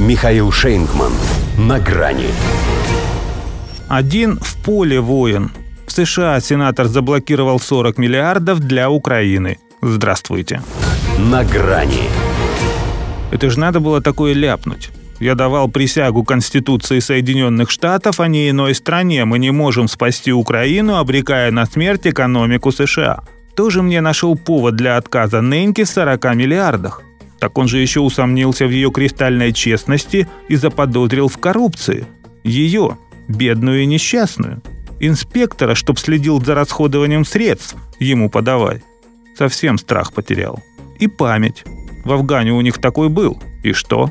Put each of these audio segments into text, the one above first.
Михаил Шейнгман. На грани. Один в поле воин. В США сенатор заблокировал 40 миллиардов для Украины. Здравствуйте. На грани. Это же надо было такое ляпнуть. Я давал присягу Конституции Соединенных Штатов, а не иной стране. Мы не можем спасти Украину, обрекая на смерть экономику США. Тоже мне нашел повод для отказа Неньки в 40 миллиардах. Так он же еще усомнился в ее кристальной честности и заподозрил в коррупции. Ее, бедную и несчастную. Инспектора, чтоб следил за расходованием средств, ему подавай. Совсем страх потерял. И память. В Афгане у них такой был. И что?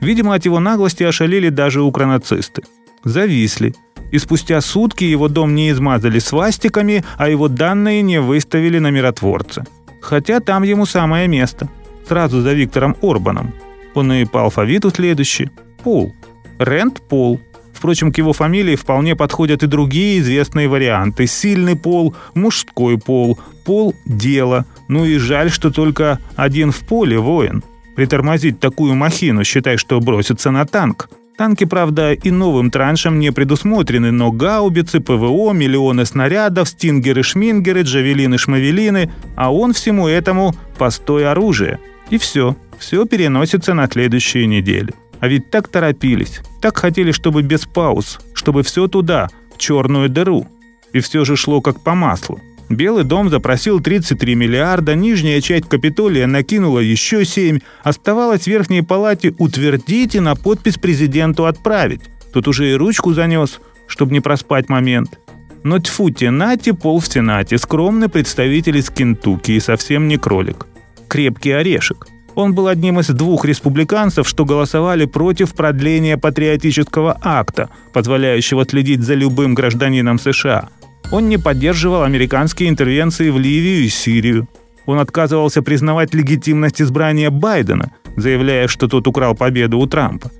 Видимо, от его наглости ошалели даже укронацисты. Зависли. И спустя сутки его дом не измазали свастиками, а его данные не выставили на миротворце. Хотя там ему самое место – сразу за Виктором Орбаном. Он и по алфавиту следующий. Пол. Рент Пол. Впрочем, к его фамилии вполне подходят и другие известные варианты. Сильный пол, мужской пол, пол – дело. Ну и жаль, что только один в поле воин. Притормозить такую махину, считай, что бросится на танк. Танки, правда, и новым траншем не предусмотрены, но гаубицы, ПВО, миллионы снарядов, стингеры-шмингеры, джавелины-шмавелины, а он всему этому – постой оружия – и все. Все переносится на следующие недели. А ведь так торопились. Так хотели, чтобы без пауз. Чтобы все туда, в черную дыру. И все же шло как по маслу. Белый дом запросил 33 миллиарда, нижняя часть Капитолия накинула еще 7, оставалось в верхней палате утвердить и на подпись президенту отправить. Тут уже и ручку занес, чтобы не проспать момент. Но тьфу нати пол в Сенате, скромный представитель из Кентукки и совсем не кролик крепкий орешек. Он был одним из двух республиканцев, что голосовали против продления патриотического акта, позволяющего следить за любым гражданином США. Он не поддерживал американские интервенции в Ливию и Сирию. Он отказывался признавать легитимность избрания Байдена, заявляя, что тот украл победу у Трампа.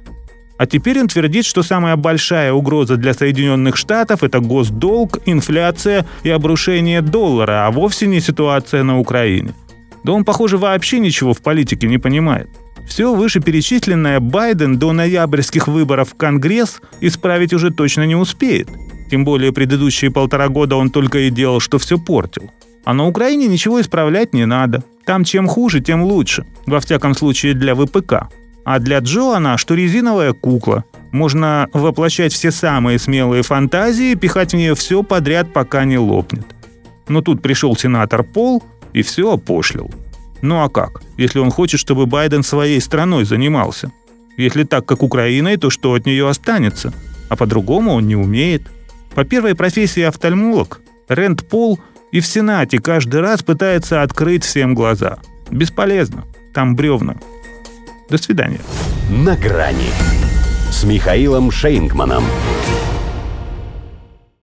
А теперь он твердит, что самая большая угроза для Соединенных Штатов – это госдолг, инфляция и обрушение доллара, а вовсе не ситуация на Украине – да он, похоже, вообще ничего в политике не понимает. Все вышеперечисленное Байден до ноябрьских выборов в Конгресс исправить уже точно не успеет. Тем более предыдущие полтора года он только и делал, что все портил. А на Украине ничего исправлять не надо. Там чем хуже, тем лучше. Во всяком случае для ВПК. А для Джо она, что резиновая кукла. Можно воплощать все самые смелые фантазии, пихать в нее все подряд, пока не лопнет. Но тут пришел сенатор Пол и все опошлил. Ну а как, если он хочет, чтобы Байден своей страной занимался? Если так, как Украиной, то что от нее останется? А по-другому он не умеет. По первой профессии офтальмолог, Рэнд Пол и в Сенате каждый раз пытается открыть всем глаза. Бесполезно. Там бревна. До свидания. На грани с Михаилом Шейнгманом.